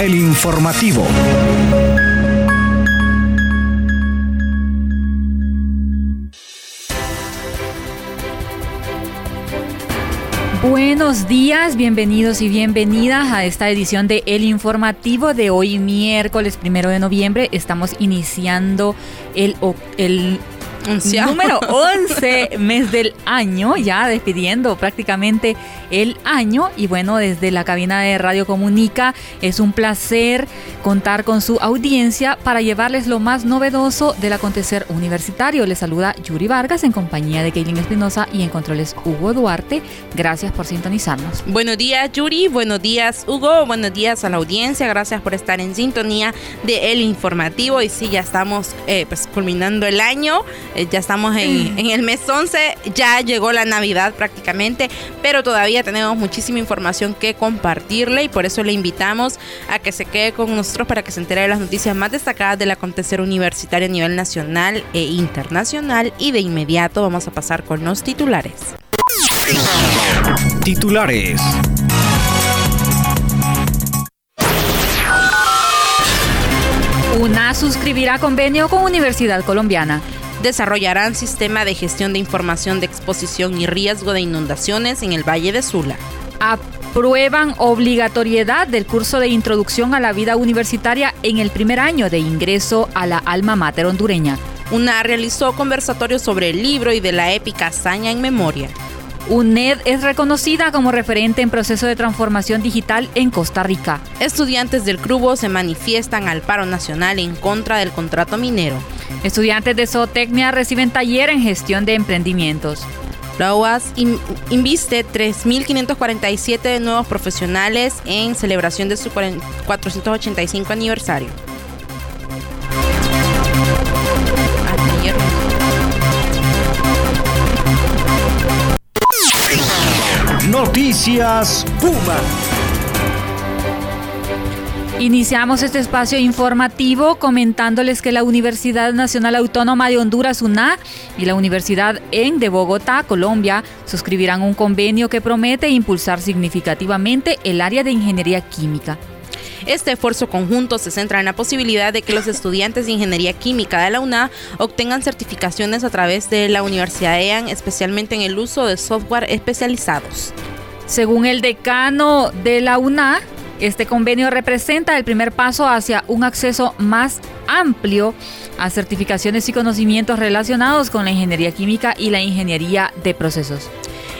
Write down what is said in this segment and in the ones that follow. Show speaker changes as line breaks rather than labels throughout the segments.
El informativo.
Buenos días, bienvenidos y bienvenidas a esta edición de El Informativo de hoy, miércoles primero de noviembre. Estamos iniciando el, el Número 11 mes del año, ya despidiendo prácticamente el año. Y bueno, desde la cabina de Radio Comunica es un placer contar con su audiencia para llevarles lo más novedoso del acontecer universitario. Les saluda Yuri Vargas en compañía de Kaylin Espinosa y en controles Hugo Duarte. Gracias por sintonizarnos.
Buenos días Yuri, buenos días Hugo, buenos días a la audiencia. Gracias por estar en sintonía de El Informativo. Y sí, ya estamos eh, pues culminando el año. Eh, ya estamos en, el mes 11, ya llegó la Navidad prácticamente, pero todavía tenemos muchísima información que compartirle y por eso le invitamos a que se quede con nosotros para que se entere de las noticias más destacadas del acontecer universitario a nivel nacional e internacional y de inmediato vamos a pasar con los titulares.
Titulares.
UNA suscribirá convenio con Universidad Colombiana
desarrollarán sistema de gestión de información de exposición y riesgo de inundaciones en el Valle de Sula.
Aprueban obligatoriedad del curso de introducción a la vida universitaria en el primer año de ingreso a la alma mater hondureña.
UNA realizó conversatorios sobre el libro y de la épica hazaña en memoria.
UNED es reconocida como referente en proceso de transformación digital en Costa Rica.
Estudiantes del Crubo se manifiestan al paro nacional en contra del contrato minero.
Estudiantes de zootecnia reciben taller en gestión de emprendimientos.
La UAS inviste 3.547 nuevos profesionales en celebración de su 485 aniversario.
Noticias Puma.
Iniciamos este espacio informativo comentándoles que la Universidad Nacional Autónoma de Honduras, UNA, y la Universidad EN de Bogotá, Colombia, suscribirán un convenio que promete impulsar significativamente el área de ingeniería química.
Este esfuerzo conjunto se centra en la posibilidad de que los estudiantes de Ingeniería Química de la UNA obtengan certificaciones a través de la Universidad EAN, especialmente en el uso de software especializados.
Según el decano de la UNA, este convenio representa el primer paso hacia un acceso más amplio a certificaciones y conocimientos relacionados con la ingeniería química y la ingeniería de procesos.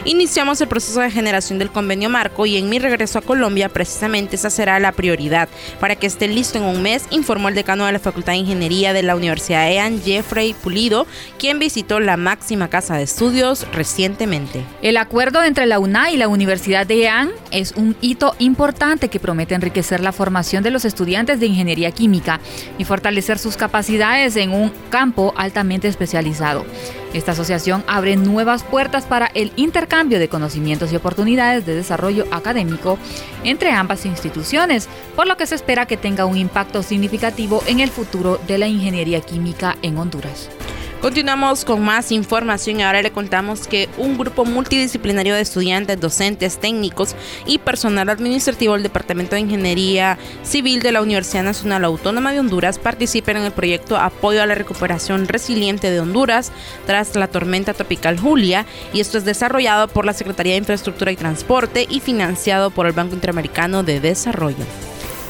Iniciamos el proceso de generación del convenio marco y en mi regreso a Colombia precisamente esa será la prioridad. Para que esté listo en un mes, informó el decano de la Facultad de Ingeniería de la Universidad EAN, Jeffrey Pulido, quien visitó la máxima casa de estudios recientemente.
El acuerdo entre la UNA y la Universidad de EAN es un hito importante que promete enriquecer la formación de los estudiantes de ingeniería química y fortalecer sus capacidades en un campo altamente especializado. Esta asociación abre nuevas puertas para el intercambio de conocimientos y oportunidades de desarrollo académico entre ambas instituciones, por lo que se espera que tenga un impacto significativo en el futuro de la ingeniería química en Honduras.
Continuamos con más información ahora le contamos que un grupo multidisciplinario de estudiantes, docentes, técnicos y personal administrativo del Departamento de Ingeniería Civil de la Universidad Nacional Autónoma de Honduras participan en el proyecto Apoyo a la Recuperación Resiliente de Honduras tras la tormenta tropical Julia y esto es desarrollado por la Secretaría de Infraestructura y Transporte y financiado por el Banco Interamericano de Desarrollo.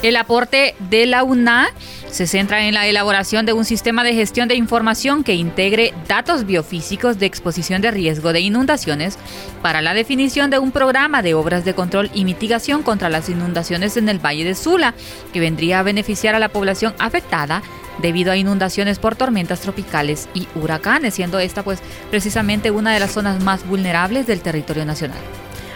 El aporte de la UNA se centra en la elaboración de un sistema de gestión de información que integre datos biofísicos de exposición de riesgo de inundaciones para la definición de un programa de obras de control y mitigación contra las inundaciones en el Valle de Sula, que vendría a beneficiar a la población afectada debido a inundaciones por tormentas tropicales y huracanes, siendo esta pues precisamente una de las zonas más vulnerables del territorio nacional.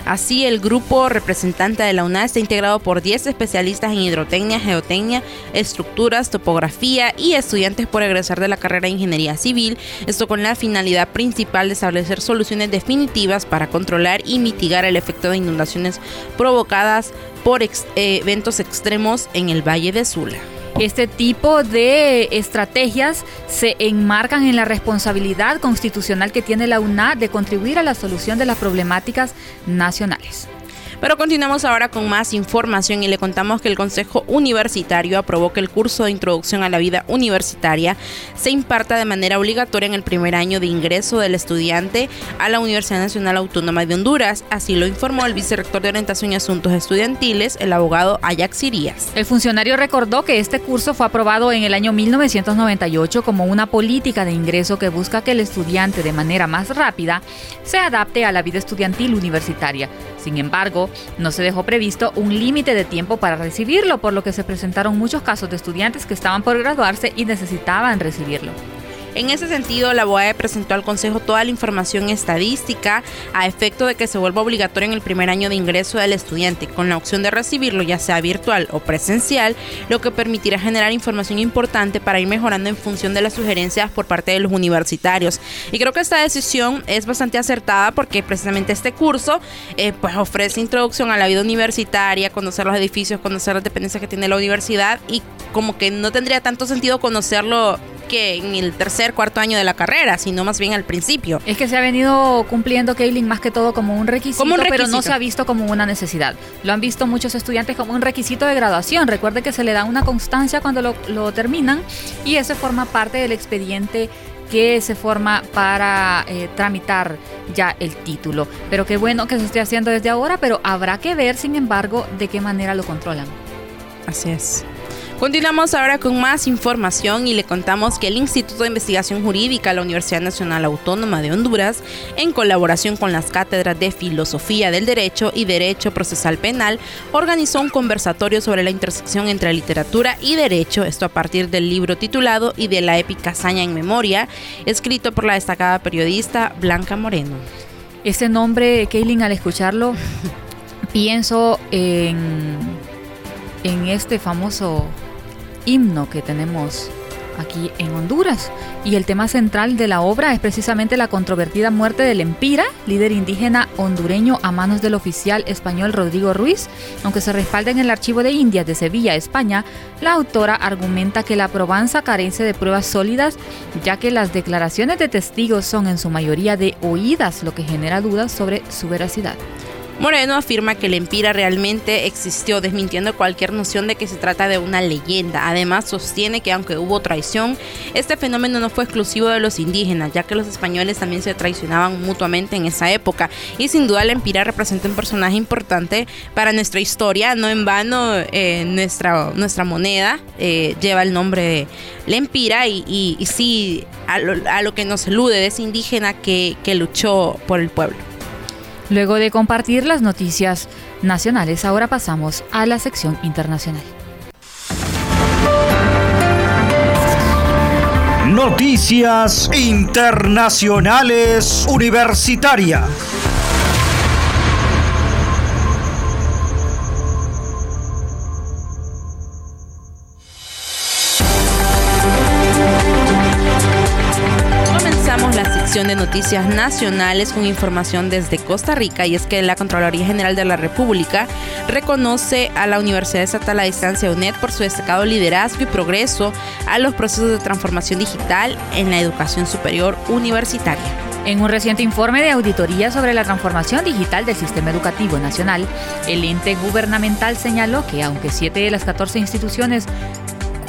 Así, el grupo representante de la UNA está integrado por 10 especialistas en hidrotecnia, geotecnia, estructuras, topografía y estudiantes por egresar de la carrera de Ingeniería Civil, esto con la finalidad principal de establecer soluciones definitivas para controlar y mitigar el efecto de inundaciones provocadas por eh, eventos extremos en el Valle de Sula.
Este tipo de estrategias se enmarcan en la responsabilidad constitucional que tiene la UNA de contribuir a la solución de las problemáticas nacionales.
Pero continuamos ahora con más información y le contamos que el Consejo Universitario aprobó que el curso de introducción a la vida universitaria se imparta de manera obligatoria en el primer año de ingreso del estudiante a la Universidad Nacional Autónoma de Honduras. Así lo informó el vicerrector de Orientación y Asuntos Estudiantiles, el abogado Ajax Irías.
El funcionario recordó que este curso fue aprobado en el año 1998 como una política de ingreso que busca que el estudiante de manera más rápida se adapte a la vida estudiantil universitaria. Sin embargo, no se dejó previsto un límite de tiempo para recibirlo, por lo que se presentaron muchos casos de estudiantes que estaban por graduarse y necesitaban recibirlo.
En ese sentido, la BOAE presentó al Consejo toda la información estadística a efecto de que se vuelva obligatorio en el primer año de ingreso del estudiante, con la opción de recibirlo ya sea virtual o presencial, lo que permitirá generar información importante para ir mejorando en función de las sugerencias por parte de los universitarios. Y creo que esta decisión es bastante acertada porque precisamente este curso eh, pues ofrece introducción a la vida universitaria, conocer los edificios, conocer las dependencias que tiene la universidad y como que no tendría tanto sentido conocerlo que en el tercer, cuarto año de la carrera, sino más bien al principio.
Es que se ha venido cumpliendo Kaylin más que todo como un, requisito, pero no se ha visto como una necesidad. Lo han visto muchos estudiantes como un requisito de graduación. Recuerde que se le da una constancia cuando lo, terminan y ese forma parte del expediente que se forma para eh, tramitar ya el título. Pero qué bueno que se esté haciendo desde ahora, pero habrá que ver, sin embargo, de qué manera lo controlan.
Así es. Continuamos ahora con más información y le contamos que el Instituto de Investigación Jurídica de la Universidad Nacional Autónoma de Honduras, en colaboración con las cátedras de Filosofía del Derecho y Derecho Procesal Penal, organizó un conversatorio sobre la intersección entre literatura y derecho, esto a partir del libro titulado Y de la épica hazaña en memoria, escrito por la destacada periodista Blanca Moreno.
Ese nombre, Kaylin, al escucharlo, pienso en, en este famoso himno que tenemos aquí en Honduras. Y el tema central de la obra es precisamente la controvertida muerte del Empira, líder indígena hondureño a manos del oficial español Rodrigo Ruiz. Aunque se respalda en el Archivo de Indias de Sevilla, España, la autora argumenta que la probanza carece de pruebas sólidas, ya que las declaraciones de testigos son en su mayoría de oídas, lo que genera dudas sobre su veracidad.
Moreno afirma que el Empira realmente existió, desmintiendo cualquier noción de que se trata de una leyenda. Además, sostiene que aunque hubo traición, este fenómeno no fue exclusivo de los indígenas, ya que los españoles también se traicionaban mutuamente en esa época. Y sin duda el Empira representa un personaje importante para nuestra historia. No en vano eh, nuestra, nuestra moneda eh, lleva el nombre de Lempira y, y, sí a lo, que nos elude de ese indígena que luchó por el pueblo.
Luego de compartir las noticias nacionales, ahora pasamos a la sección internacional.
Noticias Internacionales Universitarias.
Noticias nacionales con información desde Costa Rica y es que la Contraloría General de la República reconoce a la Universidad Estatal a Distancia UNED por su destacado liderazgo y progreso a los procesos de transformación digital en la educación superior universitaria.
En un reciente informe de auditoría sobre la transformación digital del sistema educativo nacional, el ente gubernamental señaló que aunque siete de las 14 instituciones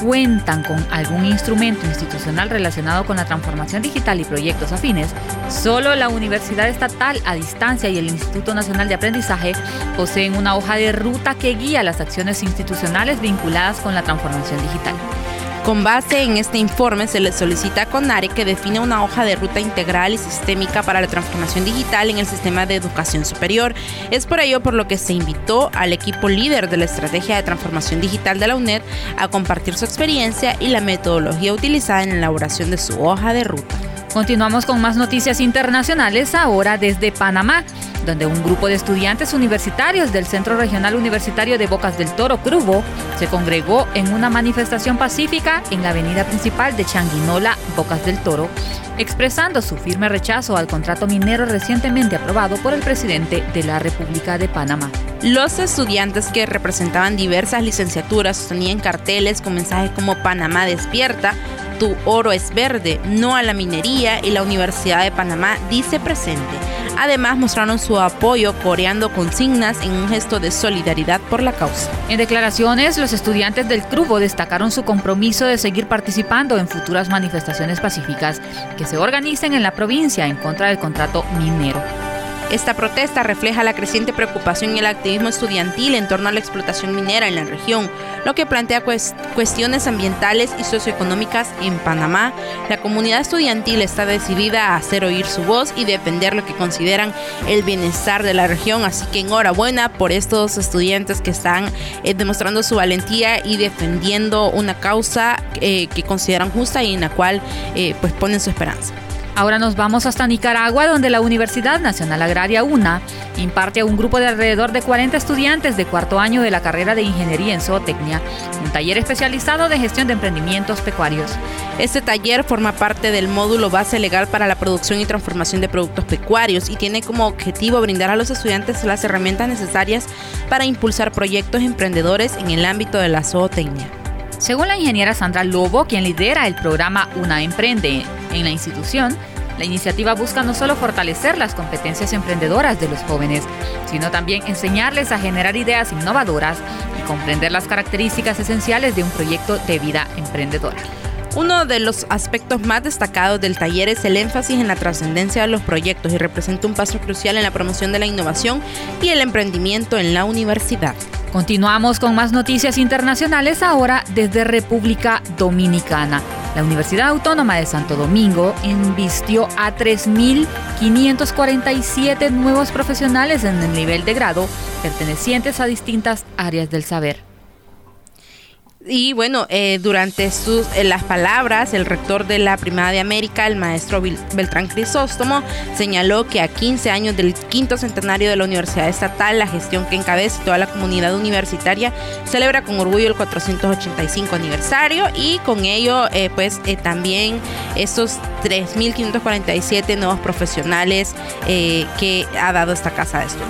cuentan con algún instrumento institucional relacionado con la transformación digital y proyectos afines, solo la Universidad Estatal a Distancia y el Instituto Nacional de Aprendizaje poseen una hoja de ruta que guía las acciones institucionales vinculadas con la transformación digital.
Con base en este informe se le solicita a CONARE que define una hoja de ruta integral y sistémica para la transformación digital en el sistema de educación superior. Es por ello por lo que se invitó al equipo líder de la estrategia de transformación digital de la UNED a compartir su experiencia y la metodología utilizada en la elaboración de su hoja de ruta.
Continuamos con más noticias internacionales ahora desde Panamá donde un grupo de estudiantes universitarios del Centro Regional Universitario de Bocas del Toro, Crubo, se congregó en una manifestación pacífica en la avenida principal de Changuinola, Bocas del Toro, expresando su firme rechazo al contrato minero recientemente aprobado por el presidente de la República de Panamá.
Los estudiantes que representaban diversas licenciaturas sostenían carteles con mensajes como Panamá despierta, tu oro es verde, no a la minería y la Universidad de Panamá dice presente Además, mostraron su apoyo coreando consignas en un gesto de solidaridad por la causa.
En declaraciones, los estudiantes del grupo destacaron su compromiso de seguir participando en futuras manifestaciones pacíficas que se organicen en la provincia en contra del contrato minero.
Esta protesta refleja la creciente preocupación y el activismo estudiantil en torno a la explotación minera en la región, lo que plantea cuestiones ambientales y socioeconómicas en Panamá. La comunidad estudiantil está decidida a hacer oír su voz y defender lo que consideran el bienestar de la región, así que enhorabuena por estos estudiantes que están eh, demostrando su valentía y defendiendo una causa eh, que consideran justa y en la cual eh, pues ponen su esperanza.
Ahora nos vamos hasta Nicaragua, donde la Universidad Nacional Agraria UNA imparte a un grupo de alrededor de 40 estudiantes de cuarto año de la carrera de Ingeniería en Zootecnia, un taller especializado de gestión de emprendimientos pecuarios.
Este taller forma parte del módulo base legal para la producción y transformación de productos pecuarios y tiene como objetivo brindar a los estudiantes las herramientas necesarias para impulsar proyectos emprendedores en el ámbito de la zootecnia.
Según la ingeniera Sandra Lobo, quien lidera el programa Una Emprende en la institución, la iniciativa busca no solo fortalecer las competencias emprendedoras de los jóvenes, sino también enseñarles a generar ideas innovadoras y comprender las características esenciales de un proyecto de vida emprendedora.
Uno de los aspectos más destacados del taller es el énfasis en la trascendencia de los proyectos y representa un paso crucial en la promoción de la innovación y el emprendimiento en la universidad.
Continuamos con más noticias internacionales ahora desde República Dominicana. La Universidad Autónoma de Santo Domingo invistió a 3.547 nuevos profesionales en el nivel de grado pertenecientes a distintas áreas del saber.
Y bueno, eh, durante sus, eh, las palabras, el rector de la Primada de América, el maestro Beltrán Crisóstomo, señaló que a 15 años del quinto centenario de la Universidad Estatal, la gestión que encabeza toda la comunidad universitaria celebra con orgullo el 485 aniversario y con ello, eh, pues también estos 3.547 nuevos profesionales que ha dado esta casa de estudios.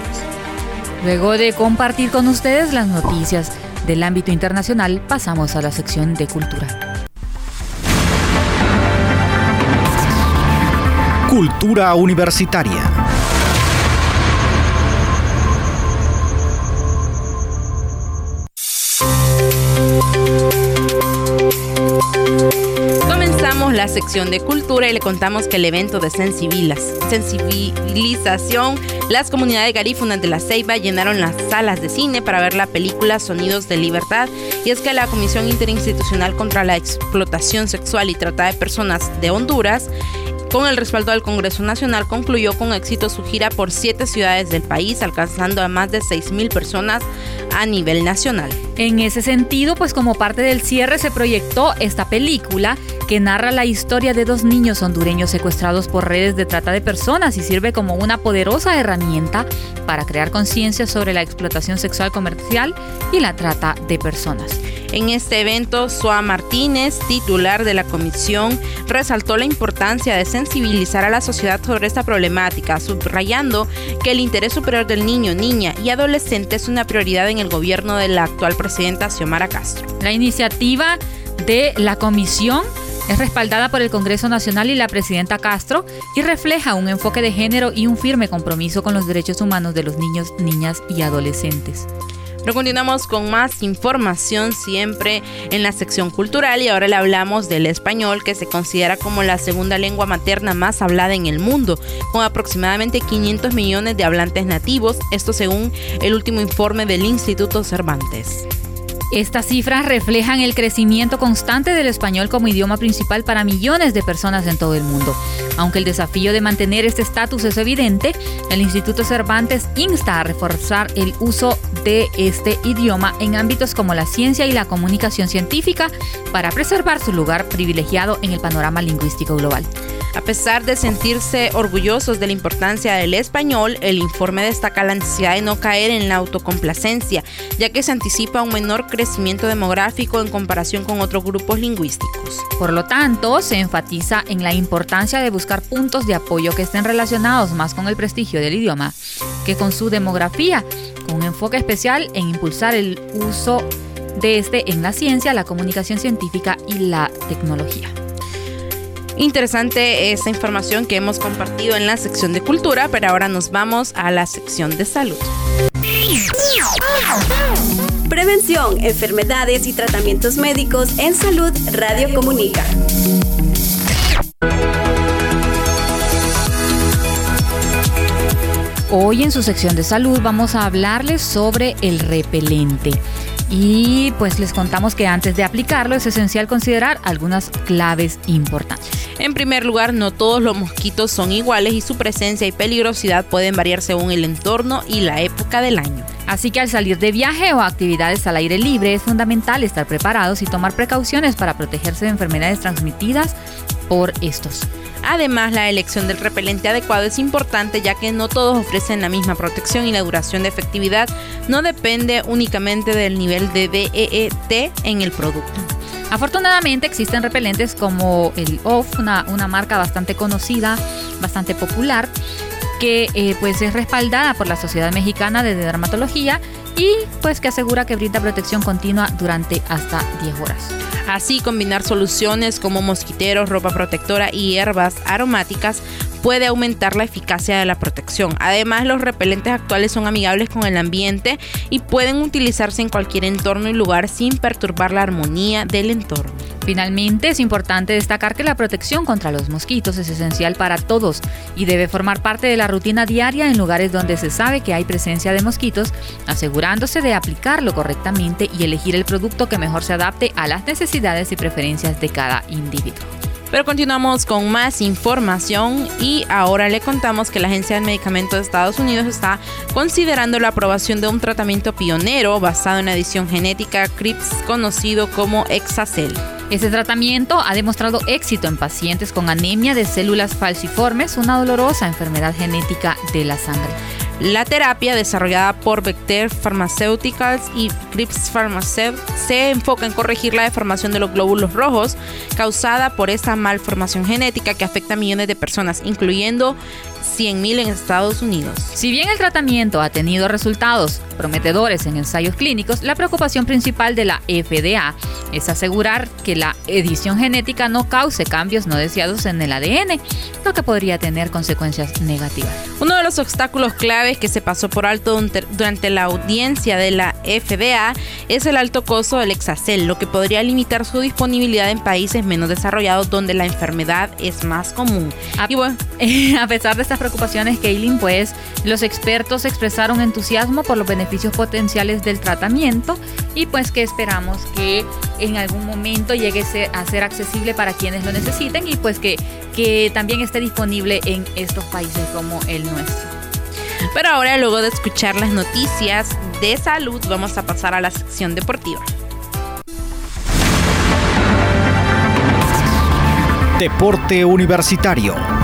Luego de compartir con ustedes las noticias del ámbito internacional pasamos a la sección de cultura.
Cultura universitaria.
Sección de cultura y le contamos que el evento de sensibilización, las comunidades garífunas de la Ceiba llenaron las salas de cine para ver la película Sonidos de Libertad. Y es que la Comisión Interinstitucional contra la Explotación Sexual y Trata de Personas de Honduras con el respaldo del Congreso Nacional, concluyó con éxito su gira por siete ciudades del país, alcanzando a más de 6.000 personas a nivel nacional.
En ese sentido, pues como parte del cierre se proyectó esta película que narra la historia de dos niños hondureños secuestrados por redes de trata de personas y sirve como una poderosa herramienta para crear conciencia sobre la explotación sexual comercial y la trata de personas.
En este evento, Soa Martínez, titular de la comisión, resaltó la importancia de sensibilizar a la sociedad sobre esta problemática, subrayando que el interés superior del niño, niña y adolescente es una prioridad en el gobierno de la actual presidenta Xiomara Castro.
La iniciativa de la comisión es respaldada por el Congreso Nacional y la presidenta Castro y refleja un enfoque de género y un firme compromiso con los derechos humanos de los niños, niñas y adolescentes.
Continuamos con más información siempre en la sección cultural y ahora le hablamos del español que se considera como la segunda lengua materna más hablada en el mundo, con aproximadamente 500 millones de hablantes nativos, esto según el último informe del Instituto Cervantes.
Estas cifras reflejan el crecimiento constante del español como idioma principal para millones de personas en todo el mundo. Aunque el desafío de mantener este estatus es evidente, el Instituto Cervantes insta a reforzar el uso de este idioma en ámbitos como la ciencia y la comunicación científica para preservar su lugar privilegiado en el panorama lingüístico global.
A pesar de sentirse orgullosos de la importancia del español, el informe destaca la necesidad de no caer en la autocomplacencia, ya que se anticipa un menor crecimiento demográfico en comparación con otros grupos lingüísticos.
Por lo tanto, se enfatiza en la importancia de buscar puntos de apoyo que estén relacionados más con el prestigio del idioma que con su demografía, con un enfoque especial en impulsar el uso de este en la ciencia, la comunicación científica y la tecnología.
Interesante esta información que hemos compartido en la sección de cultura, pero ahora nos vamos a la sección de salud.
Prevención, enfermedades y tratamientos médicos en salud Radio Comunica.
Hoy en su sección de salud vamos a hablarles sobre el repelente. Y pues les contamos que antes de aplicarlo es esencial considerar algunas claves importantes.
En primer lugar, no todos los mosquitos son iguales y su presencia y peligrosidad pueden variar según el entorno y la época del año.
Así que al salir de viaje o actividades al aire libre es fundamental estar preparados y tomar precauciones para protegerse de enfermedades transmitidas por estos.
Además, la elección del repelente adecuado es importante ya que no todos ofrecen la misma protección y la duración de efectividad no depende únicamente del nivel de DEET en el producto.
Afortunadamente existen repelentes como el OFF, una, marca bastante conocida, bastante popular, que eh, pues es respaldada por la Sociedad Mexicana de Dermatología y pues que asegura que brinda protección continua durante hasta 10 horas.
Así, combinar soluciones como mosquiteros, ropa protectora y hierbas aromáticas puede aumentar la eficacia de la protección. Además, los repelentes actuales son amigables con el ambiente y pueden utilizarse en cualquier entorno y lugar sin perturbar la armonía del entorno.
Finalmente, es importante destacar que la protección contra los mosquitos es esencial para todos y debe formar parte de la rutina diaria en lugares donde se sabe que hay presencia de mosquitos, asegurándose de aplicarlo correctamente y elegir el producto que mejor se adapte a las necesidades y preferencias de cada individuo.
Pero continuamos con más información y ahora le contamos que la Agencia del Medicamento de Estados Unidos está considerando la aprobación de un tratamiento pionero basado en la edición genética CRIPS conocido como Exacel.
Este tratamiento ha demostrado éxito en pacientes con anemia de células falciformes, una dolorosa enfermedad genética de la sangre.
La terapia desarrollada por Vector Pharmaceuticals y Crips Pharmaceutics se enfoca en corregir la deformación de los glóbulos rojos causada por esta malformación genética que afecta a millones de personas, incluyendo 100.000 en Estados Unidos.
Si bien el tratamiento ha tenido resultados prometedores en ensayos clínicos, la preocupación principal de la FDA es asegurar que la edición genética no cause cambios no deseados en el ADN, lo que podría tener consecuencias negativas.
Uno de los obstáculos claves que se pasó por alto durante la audiencia de la FDA es el alto costo del Exacel, lo que podría limitar su disponibilidad en países menos desarrollados donde la enfermedad es más común.
A, y bueno, a pesar de estas preocupaciones, Kaylin, pues los expertos expresaron entusiasmo por los beneficios potenciales del tratamiento y pues que esperamos que en algún momento llegue a ser accesible para quienes lo necesiten y pues que, que también esté disponible en estos países como el nuestro.
Pero ahora, luego de escuchar las noticias de salud, vamos a pasar a la sección deportiva.
Deporte Universitario.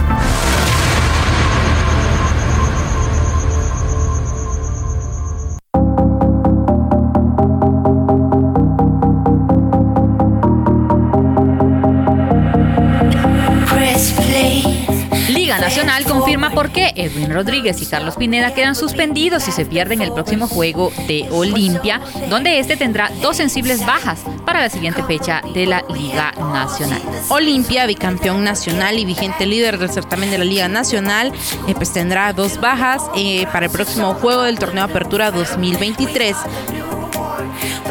Confirma por qué Edwin Rodríguez y Carlos Pineda quedan suspendidos si se pierden el próximo juego de Olimpia, donde este tendrá dos sensibles bajas para la siguiente fecha de la Liga Nacional.
Olimpia, bicampeón nacional y vigente líder del certamen de la Liga Nacional, eh, pues tendrá dos bajas eh, para el próximo juego del torneo Apertura 2023.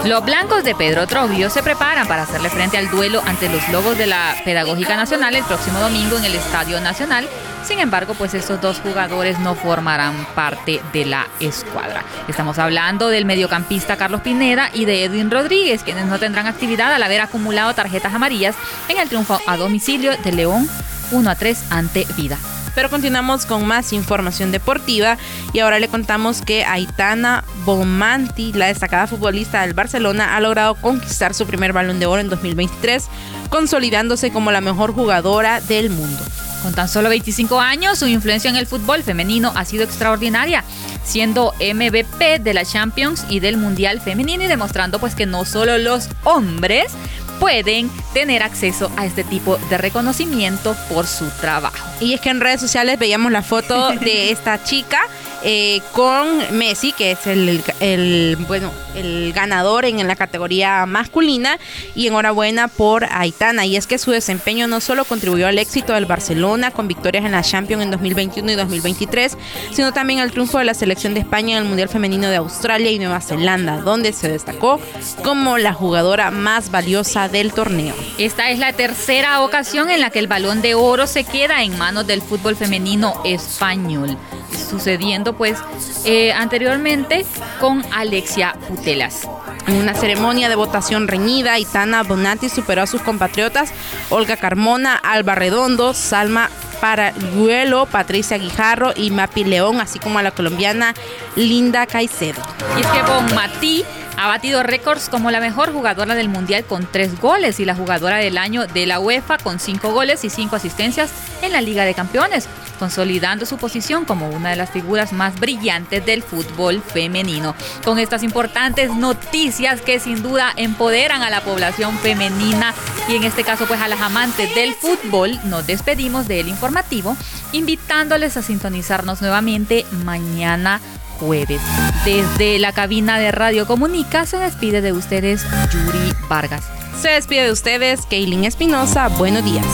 Los blancos de Pedro Troglio se preparan para hacerle frente al duelo ante los Lobos de la Pedagógica Nacional el próximo domingo en el Estadio Nacional. Sin embargo, pues estos dos jugadores no formarán parte de la escuadra. Estamos hablando del mediocampista Carlos Pineda y de Edwin Rodríguez, quienes no tendrán actividad al haber acumulado tarjetas amarillas en el triunfo a domicilio de León 1 a 3 ante Vida.
Pero continuamos con más información deportiva y ahora le contamos que Aitana Bomanti, la destacada futbolista del Barcelona, ha logrado conquistar su primer balón de oro en 2023, consolidándose como la mejor jugadora del mundo.
Con tan solo 25 años, su influencia en el fútbol femenino ha sido extraordinaria, siendo MVP de la Champions y del Mundial femenino y demostrando pues que no solo los hombres pueden tener acceso a este tipo de reconocimiento por su trabajo.
Y es que en redes sociales veíamos la foto de esta chica eh, con Messi, que es el, bueno, el ganador en la categoría masculina, y enhorabuena por Aitana. Y es que su desempeño no solo contribuyó al éxito del Barcelona con victorias en la Champions en 2021 y 2023, sino también al triunfo de la selección de España en el Mundial Femenino de Australia y Nueva Zelanda, donde se destacó como la jugadora más valiosa del torneo.
Esta es la tercera ocasión en la que el balón de oro se queda en manos del fútbol femenino español, sucediendo pues eh, anteriormente con Alexia Putelas.
En una ceremonia de votación reñida, Itana Bonatti superó a sus compatriotas Olga Carmona, Alba Redondo, Salma Paraguelo, Patricia Guijarro y Mapi León, así como a la colombiana Linda Caicedo.
Y es que Bonmatí ha batido récords como la mejor jugadora del Mundial con tres goles y la jugadora del año de la UEFA con cinco goles y cinco asistencias en la Liga de Campeones, consolidando su posición como una de las figuras más brillantes del fútbol femenino. Con estas importantes noticias que sin duda empoderan a la población femenina y en este caso pues a las amantes del fútbol, nos despedimos del informativo invitándoles a sintonizarnos nuevamente mañana jueves. Desde la cabina de Radio Comunica se despide de ustedes Yuri Vargas.
Se despide de ustedes Kaylin Espinosa. Buenos días.